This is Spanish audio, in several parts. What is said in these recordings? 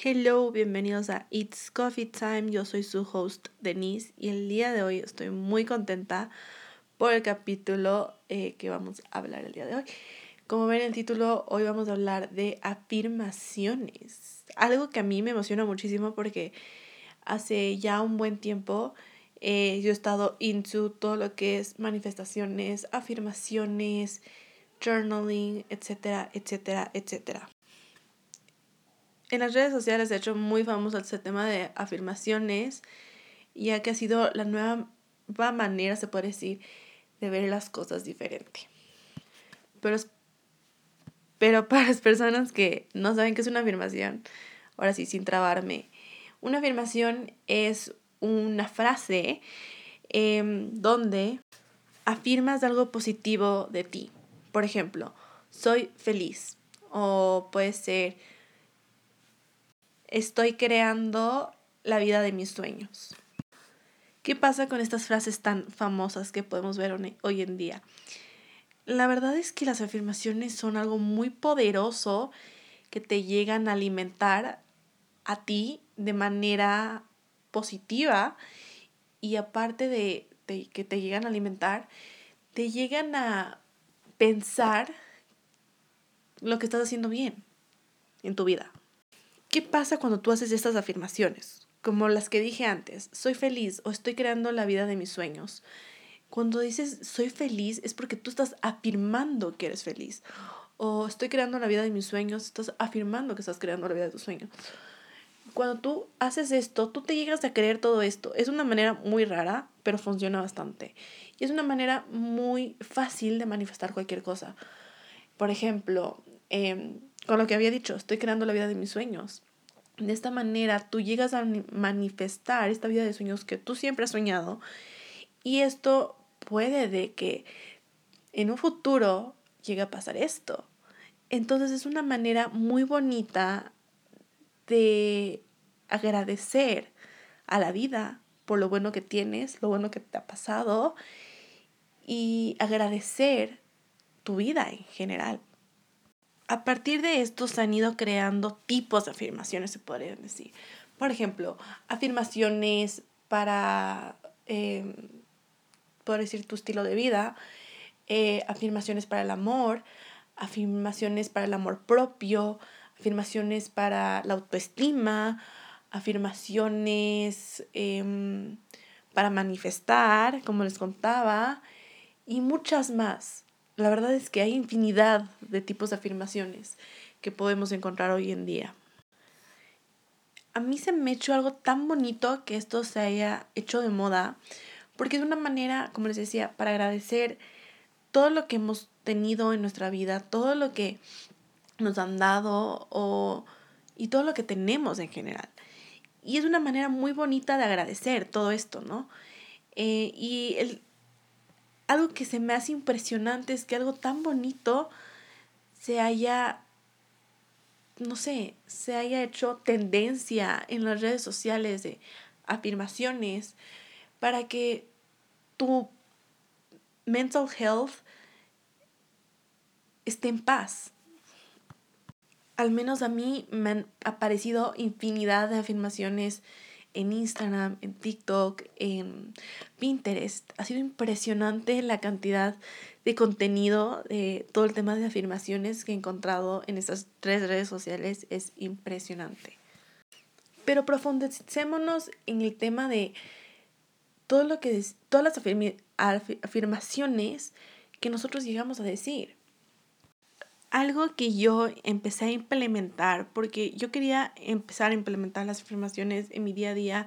Hello, bienvenidos a It's Coffee Time. Yo soy su host Denise y el día de hoy estoy muy contenta por el capítulo eh, que vamos a hablar el día de hoy. Como ven en el título, hoy vamos a hablar de afirmaciones. Algo que a mí me emociona muchísimo porque hace ya un buen tiempo eh, yo he estado into todo lo que es manifestaciones, afirmaciones, journaling, etcétera, etcétera, etcétera en las redes sociales, de hecho, muy famoso este tema de afirmaciones, ya que ha sido la nueva manera, se puede decir, de ver las cosas diferente. Pero, pero para las personas que no saben qué es una afirmación, ahora sí, sin trabarme, una afirmación es una frase em, donde afirmas algo positivo de ti. Por ejemplo, soy feliz. O puede ser, estoy creando la vida de mis sueños. ¿Qué pasa con estas frases tan famosas que podemos ver hoy en día? La verdad es que las afirmaciones son algo muy poderoso que te llegan a alimentar a ti de manera positiva y aparte de, que te llegan a alimentar, te llegan a pensar lo que estás haciendo bien en tu vida. ¿Qué pasa cuando tú haces estas afirmaciones? Como las que dije antes, soy feliz o estoy creando la vida de mis sueños. Cuando dices soy feliz es porque tú estás afirmando que eres feliz. O estoy creando la vida de mis sueños, estás afirmando que estás creando la vida de tus sueños. Cuando tú haces esto, tú te llegas a creer todo esto. Es una manera muy rara, pero funciona bastante. Y es una manera muy fácil de manifestar cualquier cosa. Por ejemplo, eh, con lo que había dicho, estoy creando la vida de mis sueños. De esta manera tú llegas a manifestar esta vida de sueños que tú siempre has soñado y esto puede de que en un futuro llegue a pasar esto. Entonces es una manera muy bonita de agradecer a la vida por lo bueno que tienes, lo bueno que te ha pasado y agradecer tu vida en general a partir de esto se han ido creando tipos de afirmaciones, se podrían decir. Por ejemplo, afirmaciones para, eh, decir, tu estilo de vida, eh, afirmaciones para el amor, afirmaciones para el amor propio, afirmaciones para la autoestima, afirmaciones em, para manifestar, como les contaba, y muchas más. La verdad es que hay infinidad de tipos de afirmaciones que podemos encontrar hoy en día. A mí se me hecho algo tan bonito que esto se haya hecho de moda, porque es una manera, como les decía, para agradecer todo lo que hemos tenido en nuestra vida, todo lo que nos han dado o, y todo lo que tenemos en general. Y es una manera muy bonita de agradecer todo esto, ¿no? Eh, y el, algo que se me hace impresionante es que algo tan bonito se haya, no sé, se haya hecho tendencia en las redes sociales de afirmaciones para que tu mental health esté en paz. Al menos a mí me han aparecido infinidad de afirmaciones en Instagram, en TikTok, en Pinterest. Ha sido impresionante la cantidad de contenido, de todo el tema de afirmaciones que he encontrado en estas tres redes sociales. Es impresionante. Pero profundicémonos en el tema de todo lo que todas las afirmaciones que nosotros llegamos a decir algo que yo empecé a implementar, porque yo quería empezar a implementar las afirmaciones en mi día a día,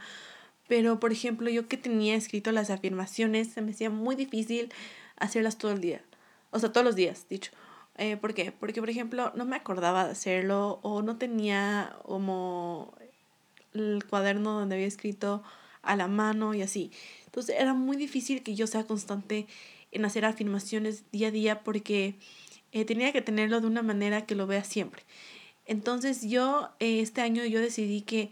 pero por ejemplo yo que tenía escrito las afirmaciones, se me hacía muy difícil hacerlas todo el día, o sea, todos los días, dicho. Eh, ¿Por qué? Porque, por ejemplo, no me acordaba de hacerlo o no tenía como el cuaderno donde había escrito a la mano y así. Entonces era muy difícil que yo sea constante en hacer afirmaciones día a día porque eh, tenía que tenerlo de una manera que lo vea siempre. Entonces yo, eh, este año yo decidí que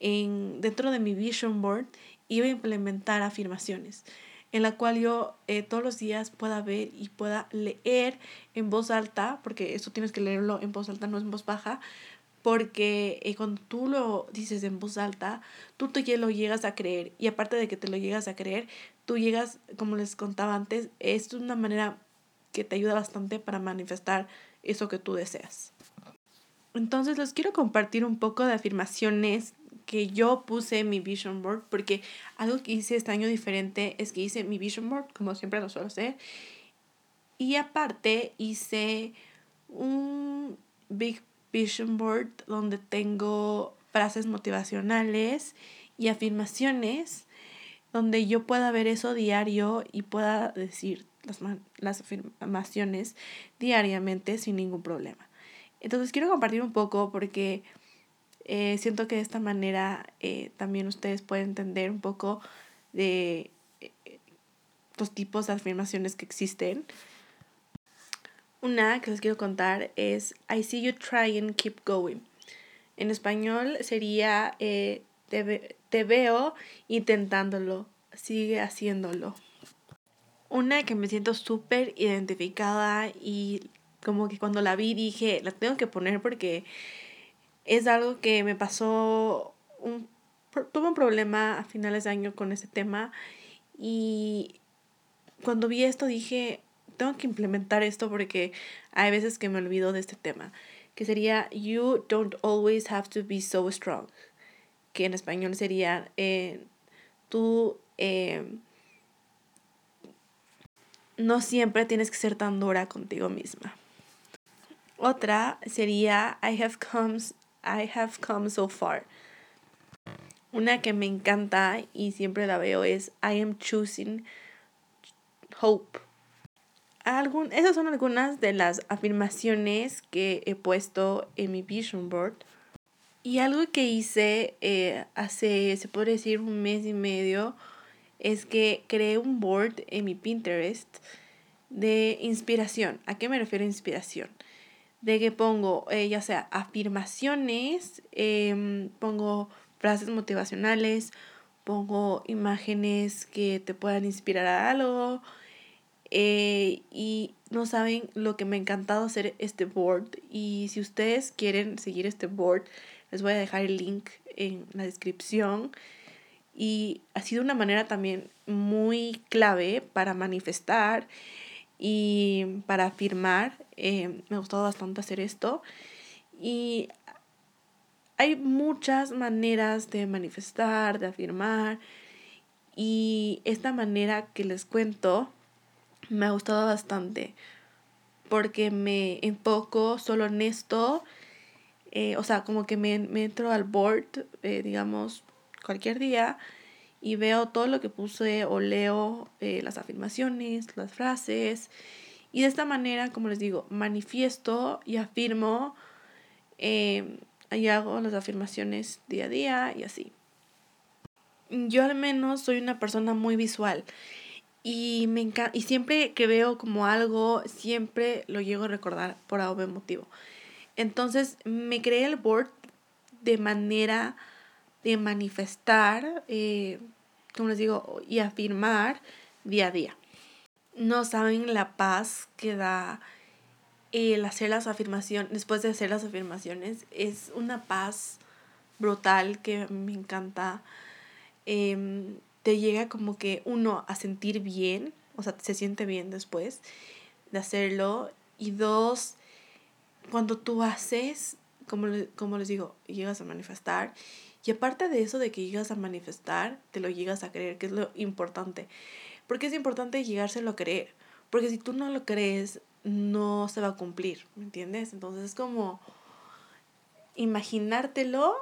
en, dentro de mi vision board iba a implementar afirmaciones en la cual yo eh, todos los días pueda ver y pueda leer en voz alta, porque eso tienes que leerlo en voz alta, no en voz baja, porque eh, cuando tú lo dices en voz alta, tú te lo llegas a creer y aparte de que te lo llegas a creer, tú llegas, como les contaba antes, es una manera que te ayuda bastante para manifestar eso que tú deseas. Entonces les quiero compartir un poco de afirmaciones que yo puse en mi vision board porque algo que hice este año diferente es que hice mi vision board como siempre lo suelo hacer y aparte hice un big vision board donde tengo frases motivacionales y afirmaciones donde yo pueda ver eso diario y pueda decir las, las afirmaciones diariamente sin ningún problema. Entonces quiero compartir un poco porque eh, siento que de esta manera eh, también ustedes pueden entender un poco de eh, los tipos de afirmaciones que existen. Una que les quiero contar es I see you try and keep going. En español sería te, te veo intentándolo, sigue haciéndolo. Una que me siento súper identificada y como que cuando la vi dije, la tengo que poner porque es algo que me pasó, un, tuve un problema a finales de año con ese tema y cuando vi esto dije, tengo que implementar esto porque hay veces que me olvido de este tema, que sería You don't always have to be so strong, que en español sería eh, tú eh, no siempre tienes que ser tan dura contigo misma. Otra sería I have come, I have come so far. Una que me encanta y siempre la veo es I am choosing hope. Algún, esas son algunas de las afirmaciones que he puesto en mi vision board. Y algo que hice eh, hace, se puede decir, un mes y medio, es que creé un board en mi Pinterest de inspiración. ¿A qué me refiero inspiración? de que pongo eh, ya sea afirmaciones, em, pongo frases motivacionales, pongo imágenes que te puedan inspirar a algo. Eh, y no saben lo que me ha encantado hacer este board. Y si ustedes quieren seguir este board, les voy a dejar el link en la descripción. Y ha sido una manera también muy clave para manifestar y para afirmar. Eh, me ha gustado bastante hacer esto. Y hay muchas maneras de manifestar, de afirmar. Y esta manera que les cuento me ha gustado bastante. Porque me enfoco solo en esto. Eh, o sea, como que me, me entro al board, eh, digamos, cualquier día y veo todo lo que puse o leo eh, las afirmaciones, las frases. Y de esta manera, como les digo, manifiesto y afirmo eh, y hago las afirmaciones día a día y así. Yo al menos soy una persona muy visual y, me y siempre que veo como algo, siempre lo llego a recordar por algún motivo. Entonces me creé el board de manera de manifestar, eh, como les digo, y afirmar día a día. No saben la paz que da el hacer las afirmaciones, después de hacer las afirmaciones, es una paz brutal que me encanta. Em, te llega como que uno a sentir bien, o sea, se siente bien después de hacerlo. Y dos, cuando tú haces, como, como les digo, llegas a manifestar y aparte de eso de que llegas a manifestar, te lo llegas a creer, que es lo importante. Porque es importante llegárselo a creer. Porque si tú no lo crees, no se va a cumplir, ¿me entiendes? Entonces es como imaginártelo,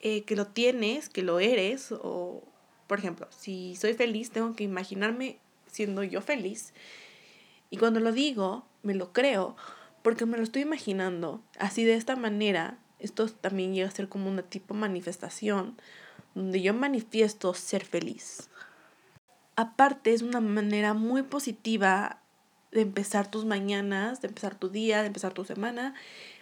eh, que lo tienes, que lo eres, o por ejemplo, si soy feliz, tengo que imaginarme siendo yo feliz. Y cuando lo digo, me lo creo, porque me lo estoy imaginando. Así de esta manera, esto también llega a ser como una tipo manifestación donde yo manifiesto ser feliz. Aparte es una manera muy positiva de empezar tus mañanas, de empezar tu día, de empezar tu semana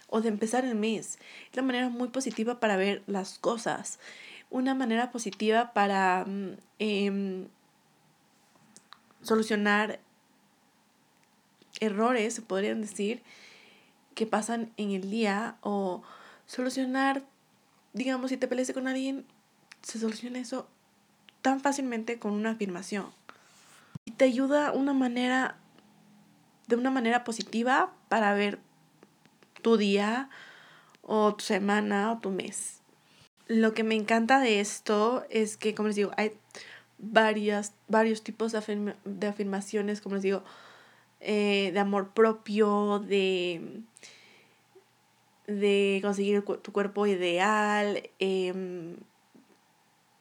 o de empezar el mes. Es una manera muy positiva para ver las cosas. Una manera positiva para mm, em, solucionar errores, se podrían decir, que pasan en el día o solucionar, digamos, si te peleaste con alguien, se soluciona eso tan fácilmente con una afirmación. Y te ayuda una manera, de una manera positiva para ver tu día o tu semana o tu mes. Lo que me encanta de esto es que, como les digo, hay varias, varios tipos de, de afirmaciones, como les digo, eh, de amor propio, de, de conseguir tu cuerpo ideal. Em,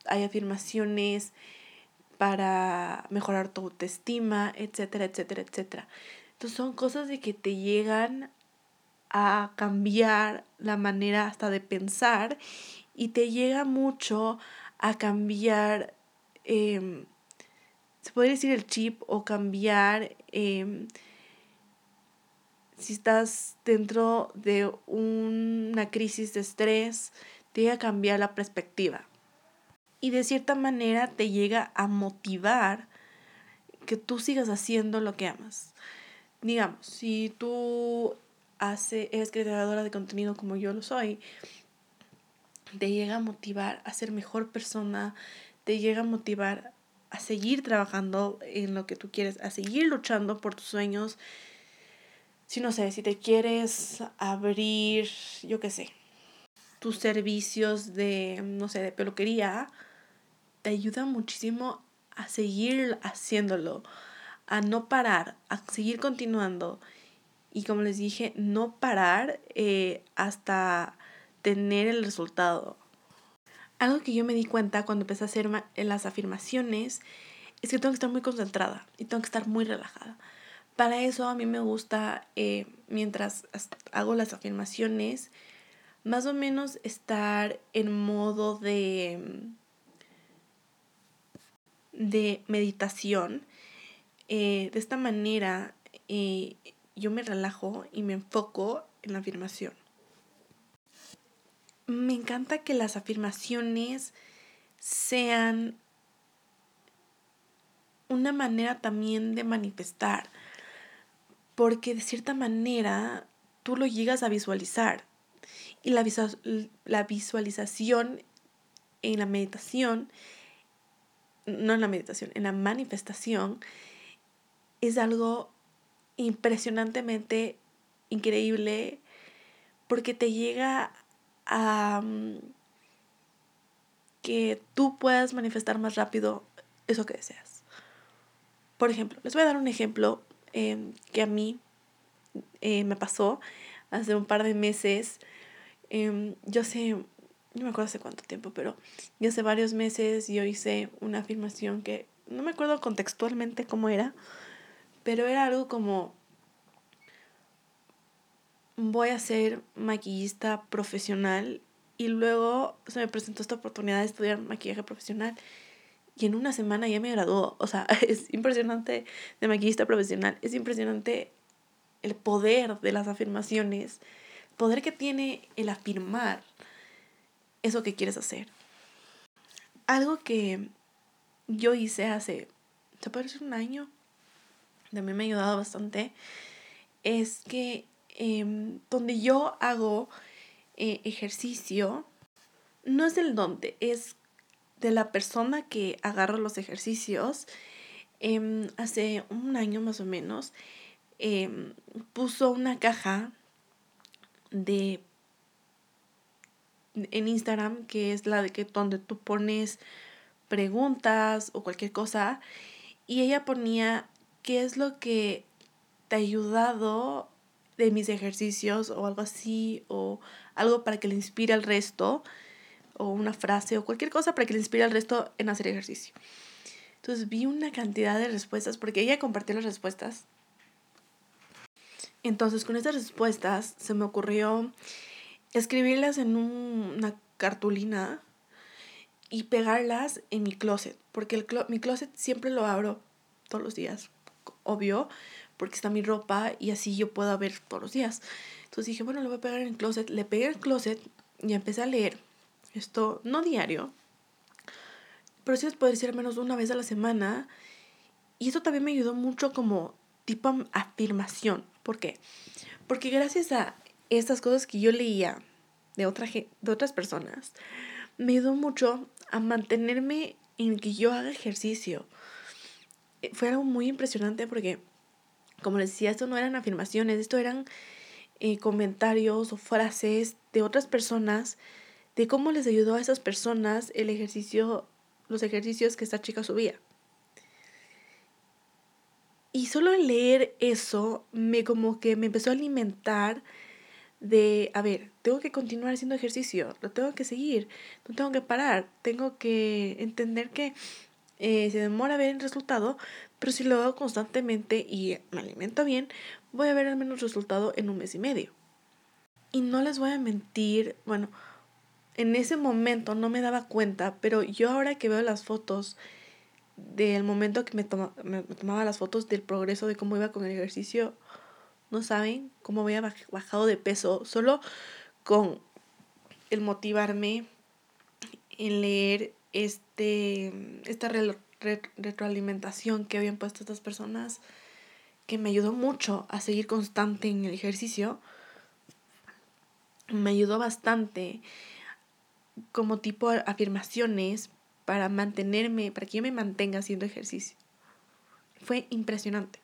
hay afirmaciones para mejorar tu autoestima, etcétera, etcétera, etcétera. Entonces son cosas de que te llegan a cambiar la manera hasta de pensar y te llega mucho a cambiar, em, se podría decir el chip o cambiar em, si estás dentro de una crisis de estrés, te llega a cambiar la perspectiva. Y de cierta manera te llega a motivar que tú sigas haciendo lo que amas. Digamos, si tú hace, eres creadora de contenido como yo lo soy, te llega a motivar a ser mejor persona, te llega a motivar a seguir trabajando en lo que tú quieres, a seguir luchando por tus sueños. Si no sé, si te quieres abrir, yo qué sé, tus servicios de, no sé, de peluquería, te ayuda muchísimo a seguir haciéndolo, a no parar, a seguir continuando. Y como les dije, no parar eh, hasta tener el resultado. Algo que yo me di cuenta cuando empecé a hacer las afirmaciones es que tengo que estar muy concentrada y tengo que estar muy relajada. Para eso a mí me gusta, eh, mientras hago las afirmaciones, más o menos estar en modo de, de meditación. Eh, de esta manera eh, yo me relajo y me enfoco en la afirmación me encanta que las afirmaciones sean una manera también de manifestar, porque de cierta manera tú lo llegas a visualizar. Y la, la visualización en la meditación, no en la meditación, en la manifestación, es algo impresionantemente increíble porque te llega a que tú puedas manifestar más rápido eso que deseas. Por ejemplo, les voy a dar un ejemplo em, que a mí eh, me pasó hace un par de meses. Em, yo sé, no me acuerdo hace cuánto tiempo, pero yo hace varios meses yo hice una afirmación que no me acuerdo contextualmente cómo era, pero era algo como voy a ser maquillista profesional y luego se me presentó esta oportunidad de estudiar maquillaje profesional y en una semana ya me graduó. O sea, es impresionante de maquillista profesional, es impresionante el poder de las afirmaciones, el poder que tiene el afirmar eso que quieres hacer. Algo que yo hice hace, se puede un año, también me ha ayudado bastante, es que Em, donde yo hago eh, ejercicio, no es el donde, es de la persona que agarra los ejercicios. Em, hace un año más o menos, em, puso una caja de en Instagram que es la de que donde tú pones preguntas o cualquier cosa y ella ponía qué es lo que te ha ayudado de mis ejercicios o algo así, o algo para que le inspire al resto, o una frase o cualquier cosa para que le inspire al resto en hacer ejercicio. Entonces vi una cantidad de respuestas porque ella compartió las respuestas. Entonces con estas respuestas se me ocurrió escribirlas en una cartulina y pegarlas en mi closet, porque el mi closet siempre lo abro todos los días, obvio, porque está mi ropa y así yo puedo ver todos los días. Entonces dije, bueno, lo voy a pegar en el closet. Le pegué el closet y empecé a leer. Esto, no diario, pero sí les puedo decir al menos una vez a la semana. Y esto también me ayudó mucho como tipo afirmación. ¿Por qué? Porque gracias a estas cosas que yo leía de, otra, de otras personas me ayudó mucho a mantenerme en que yo haga ejercicio. Eh, fue algo muy impresionante porque, como les decía, esto no eran afirmaciones, esto eran eh, comentarios o frases de otras personas de cómo les ayudó a esas personas el ejercicio, los ejercicios que esta chica subía. Y solo leer eso me como que me empezó a alimentar de, a ver, tengo que continuar haciendo ejercicio, lo tengo que seguir, no tengo que parar, tengo que entender que eh, se demora ver el resultado, pero si lo hago constantemente y me alimento bien, voy a ver al menos resultado en un mes y medio. Y no les voy a mentir, bueno, en ese momento no me daba cuenta, pero yo ahora que veo las fotos del momento que me, me tomaba las fotos del progreso de cómo iba con el ejercicio, no saben cómo había bajado de peso solo con el motivarme en leer este esta retroalimentación que habían puesto estas personas que me ayudó mucho a seguir constante en el ejercicio. Me ayudó bastante como tipo afirmaciones para mantenerme, para que yo me mantenga haciendo ejercicio. Fue impresionante.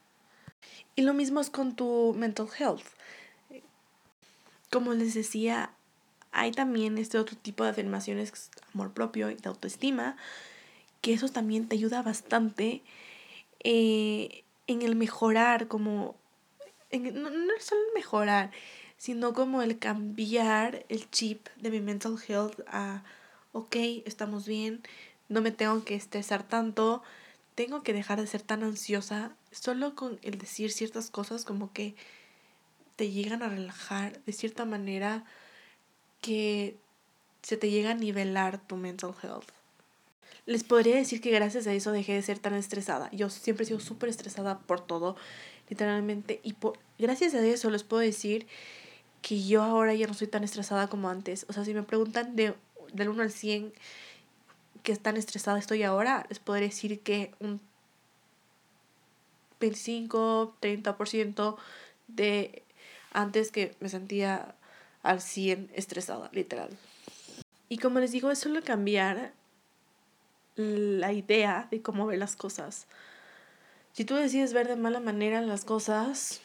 Y lo mismo es con tu mental health. Como les decía, hay también este otro tipo de afirmaciones, amor propio y de autoestima, que eso también te ayuda bastante eh, en el mejorar, como, en, no, no solo el mejorar, sino como el cambiar el chip de mi mental health a, ok, estamos bien, no me tengo que estresar tanto, tengo que dejar de ser tan ansiosa solo con el decir ciertas cosas como que te llegan a relajar de cierta manera que se te llega a nivelar tu mental health. Les podría decir que gracias a eso dejé de ser tan estresada. Yo siempre he sido súper estresada por todo, literalmente. Y por, gracias a eso les puedo decir que yo ahora ya no soy tan estresada como antes. O sea, si me preguntan de, del 1 al 100 que tan estresada estoy ahora, les podría decir que un 25, 30% de antes que me sentía al 100 estresada, literal. Y como les digo, es solo cambiar la idea de cómo ver las cosas. Si tú decides ver de mala manera las cosas,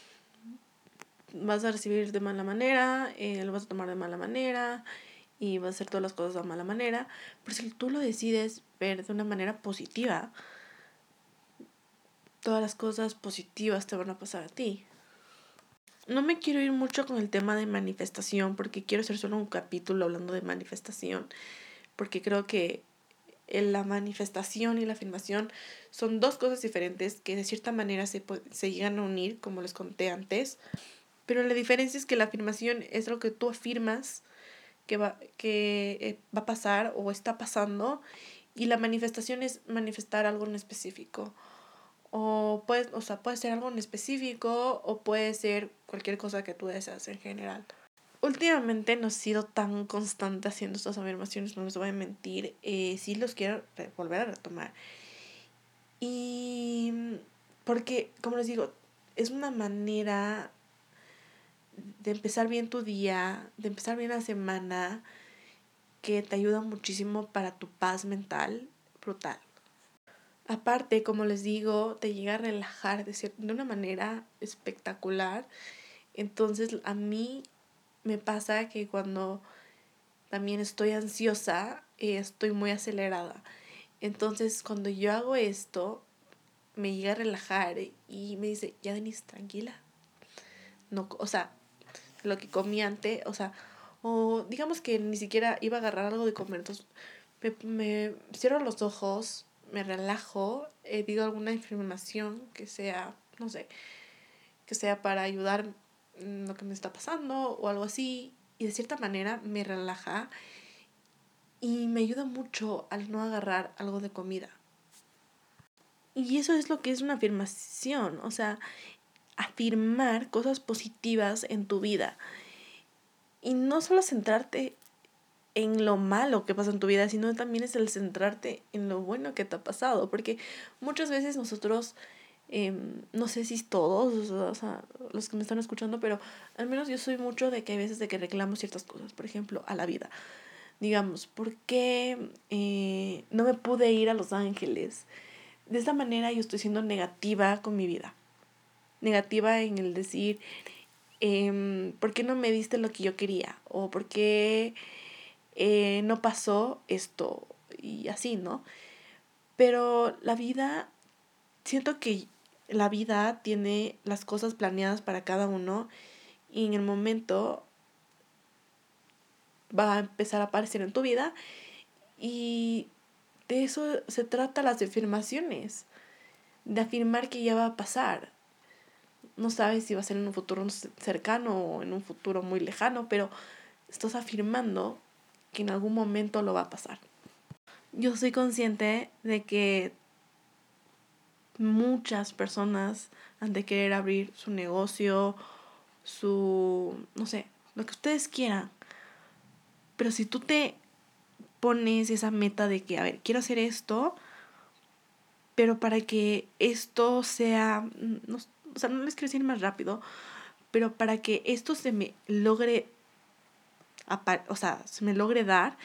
vas a recibir de mala manera, eh, lo vas a tomar de mala manera y vas a hacer todas las cosas de mala manera. Pero si tú lo decides ver de una manera positiva, todas las cosas positivas te van a pasar a ti. No me quiero ir mucho con el tema de manifestación porque quiero hacer solo un capítulo hablando de manifestación porque creo que la manifestación y la afirmación son dos cosas diferentes que de cierta manera se, se llegan a unir, como les conté antes. Pero la diferencia es que la afirmación es lo que tú afirmas que va, que eh, va a pasar o está pasando y la manifestación es manifestar algo en específico. O puede, o sea, puede ser algo en específico o puede ser cualquier cosa que tú deseas en general. Últimamente no he sido tan constante haciendo estas afirmaciones, no les voy a mentir. Eh, sí los quiero volver a retomar. Y porque, como les digo, es una manera de empezar bien tu día, de empezar bien la semana, que te ayuda muchísimo para tu paz mental brutal. Aparte, como les digo, te llega a relajar de, de una manera espectacular. Entonces, a mí me pasa que cuando también estoy ansiosa, eh, estoy muy acelerada. Entonces, cuando yo hago esto, me llega a relajar y me dice, ya Denise, tranquila. No, o sea, lo que comí antes, o sea, o digamos que ni siquiera iba a agarrar algo de comer. Entonces, me, me cierro los ojos, me relajo, eh, digo alguna información que sea, no sé, que sea para ayudar lo que me está pasando o algo así. Y de cierta manera me relaja y me ayuda mucho al no agarrar algo de comida. Y eso es lo que es una afirmación, o sea, afirmar cosas positivas en tu vida. Y no solo centrarte en lo malo que pasa en tu vida, sino también es el centrarte en lo bueno que te ha pasado, porque muchas veces nosotros Em, no sé si todos, los que me están escuchando, pero al menos yo soy mucho de que hay veces de que reclamo ciertas cosas, por ejemplo, a la vida. Digamos, ¿por qué eh, no me pude ir a Los Ángeles? De esta manera yo estoy siendo negativa con mi vida. Negativa en el decir, eh, ¿por qué no me diste lo que yo quería? O ¿por qué eh, no pasó esto? Y así, ¿no? Pero la vida, siento que la vida tiene las cosas planeadas para cada uno y en el momento va a empezar a aparecer en tu vida y de eso se trata las afirmaciones, de afirmar que ya va a pasar. No sabes si va a ser en un futuro cercano o en un futuro muy lejano, pero estás afirmando que en algún momento lo va a pasar. Yo soy consciente de que muchas personas han de querer abrir su negocio, su, no sé, lo que ustedes quieran. Pero si tú te pones esa meta de que, a ver, quiero hacer esto, pero para que esto sea, no, o sea, no les quiero decir más rápido, pero para que esto se me logre, o sea, se me logre dar,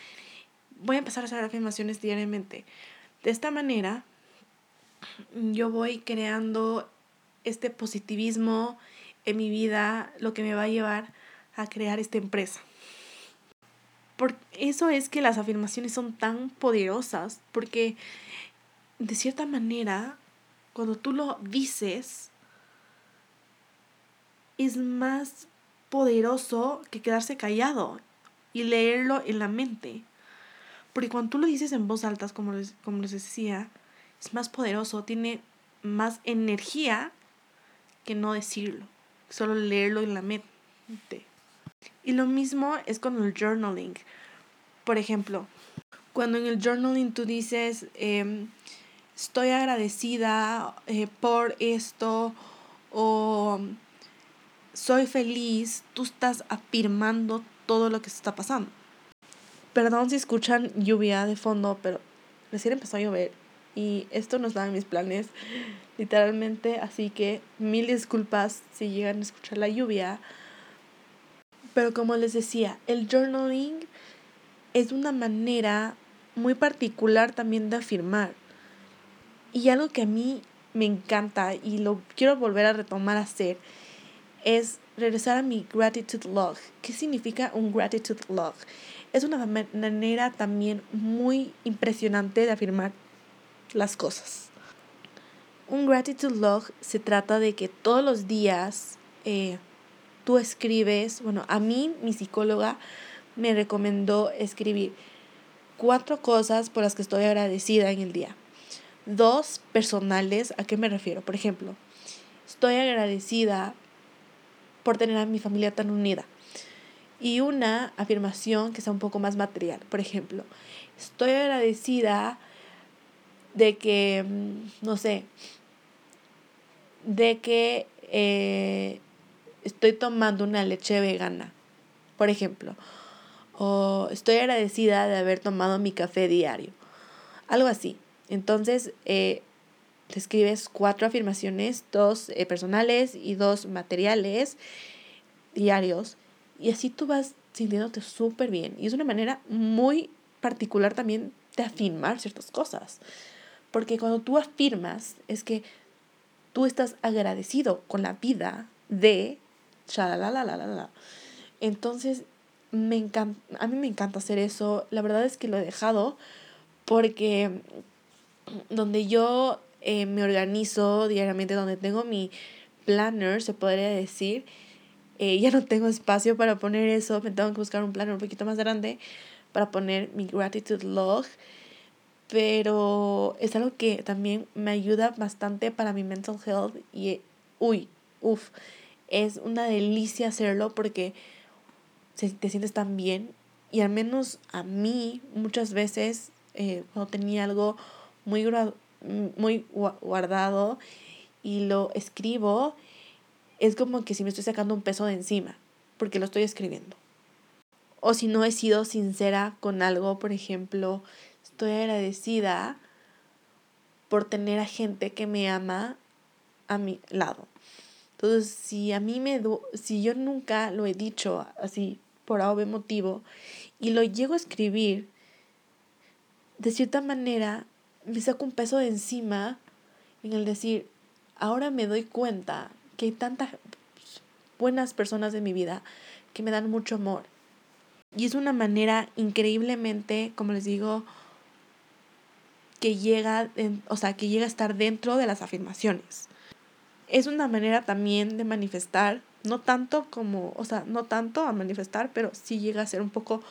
voy a empezar a hacer afirmaciones diariamente. De esta manera, yo voy creando este positivismo en mi vida, lo que me va a llevar a crear esta empresa. Por eso es que las afirmaciones son tan poderosas, porque de cierta manera, cuando tú lo dices, es más poderoso que quedarse callado y leerlo en la mente. Porque cuando tú lo dices en voz alta, como les, como les decía, es más poderoso, tiene más energía que no decirlo, solo leerlo en la mente. Y lo mismo es con el journaling. Por ejemplo, cuando en el journaling tú dices, em, estoy agradecida eh, por esto o soy feliz, tú estás afirmando todo lo que está pasando. Perdón si escuchan lluvia de fondo, pero recién empezó a llover y esto no estaba en mis planes, literalmente, así que mil disculpas si llegan a escuchar la lluvia. Pero como les decía, el journaling es una manera muy particular también de afirmar. Y algo que a mí me encanta y lo quiero volver a retomar a hacer es regresar a mi gratitude log. ¿Qué significa un gratitude log? Es una manera también muy impresionante de afirmar las cosas. Un gratitude log se trata de que todos los días eh, tú escribes, bueno, a mí mi psicóloga me recomendó escribir cuatro cosas por las que estoy agradecida en el día. Dos personales, ¿a qué me refiero? Por ejemplo, estoy agradecida por tener a mi familia tan unida. Y una afirmación que sea un poco más material. Por ejemplo, estoy agradecida de que, mm, no sé, de que eh, estoy tomando una leche vegana, por ejemplo, o estoy agradecida de haber tomado mi café diario, algo así. Entonces, eh, te escribes cuatro afirmaciones, dos eh, personales y dos materiales diarios, y así tú vas sintiéndote súper bien. Y es una manera muy particular también de afirmar ciertas cosas. Porque cuando tú afirmas es que tú estás agradecido con la vida de Entonces, me encanta, a mí me encanta hacer eso. La verdad es que lo he dejado porque donde yo eh, me organizo diariamente, donde tengo mi planner, se podría decir, eh, ya no tengo espacio para poner eso. Me tengo que buscar un planner un poquito más grande para poner mi gratitude log pero es algo que también me ayuda bastante para mi mental health y, uy, uff, es una delicia hacerlo porque te sientes tan bien y al menos a mí muchas veces eh, cuando tenía algo muy, muy guardado y lo escribo, es como que si me estoy sacando un peso de encima, porque lo estoy escribiendo. O si no he sido sincera con algo, por ejemplo, estoy agradecida por tener a gente que me ama a mi lado. Entonces, si a mí me, si yo nunca lo he dicho así por algún motivo y lo llego a escribir, de cierta manera me saco un peso de encima en el decir, ahora me doy cuenta que hay tantas buenas personas en mi vida que me dan mucho amor. Y es una manera increíblemente, como les digo, que llega, o sea, que llega a estar dentro de las afirmaciones. Es una manera también de manifestar, no tanto como, o sea, no tanto a manifestar, pero sí llega a ser un poco,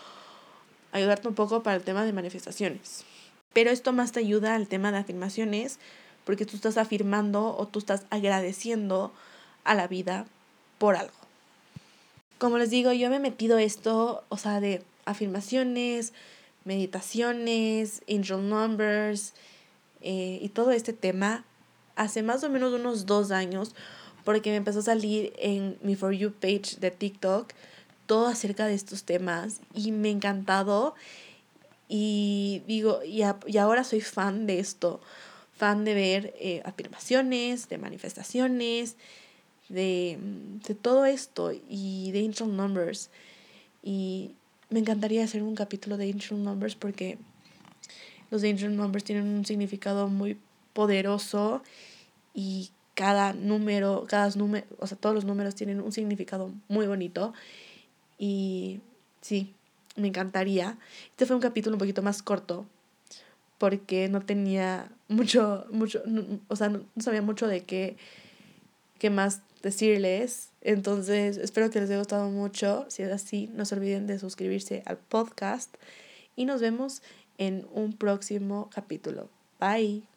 ayudarte un poco para el tema de manifestaciones. Pero esto más te ayuda al tema de afirmaciones porque tú estás afirmando o tú estás agradeciendo a la vida por algo. Como les digo, yo me he metido esto, o sea, de afirmaciones, meditaciones, angel numbers eh, y todo este tema hace más o menos unos dos años porque me empezó a salir en mi For You page de TikTok todo acerca de estos temas y me ha encantado y digo, y, y ahora soy fan de esto, fan de ver eh, afirmaciones, de manifestaciones, de, de todo esto y de angel numbers. Y me encantaría hacer un capítulo de Angel Numbers porque los Angel Numbers tienen un significado muy poderoso y cada número, cada número, o sea, todos los números tienen un significado muy bonito y sí, me encantaría. Este fue un capítulo un poquito más corto porque no tenía mucho, mucho, o sea, no, sabía mucho de qué, qué más decirles. Entonces, espero que les haya gustado mucho. Si es así, no se olviden de suscribirse al podcast y nos vemos en un próximo capítulo. Bye.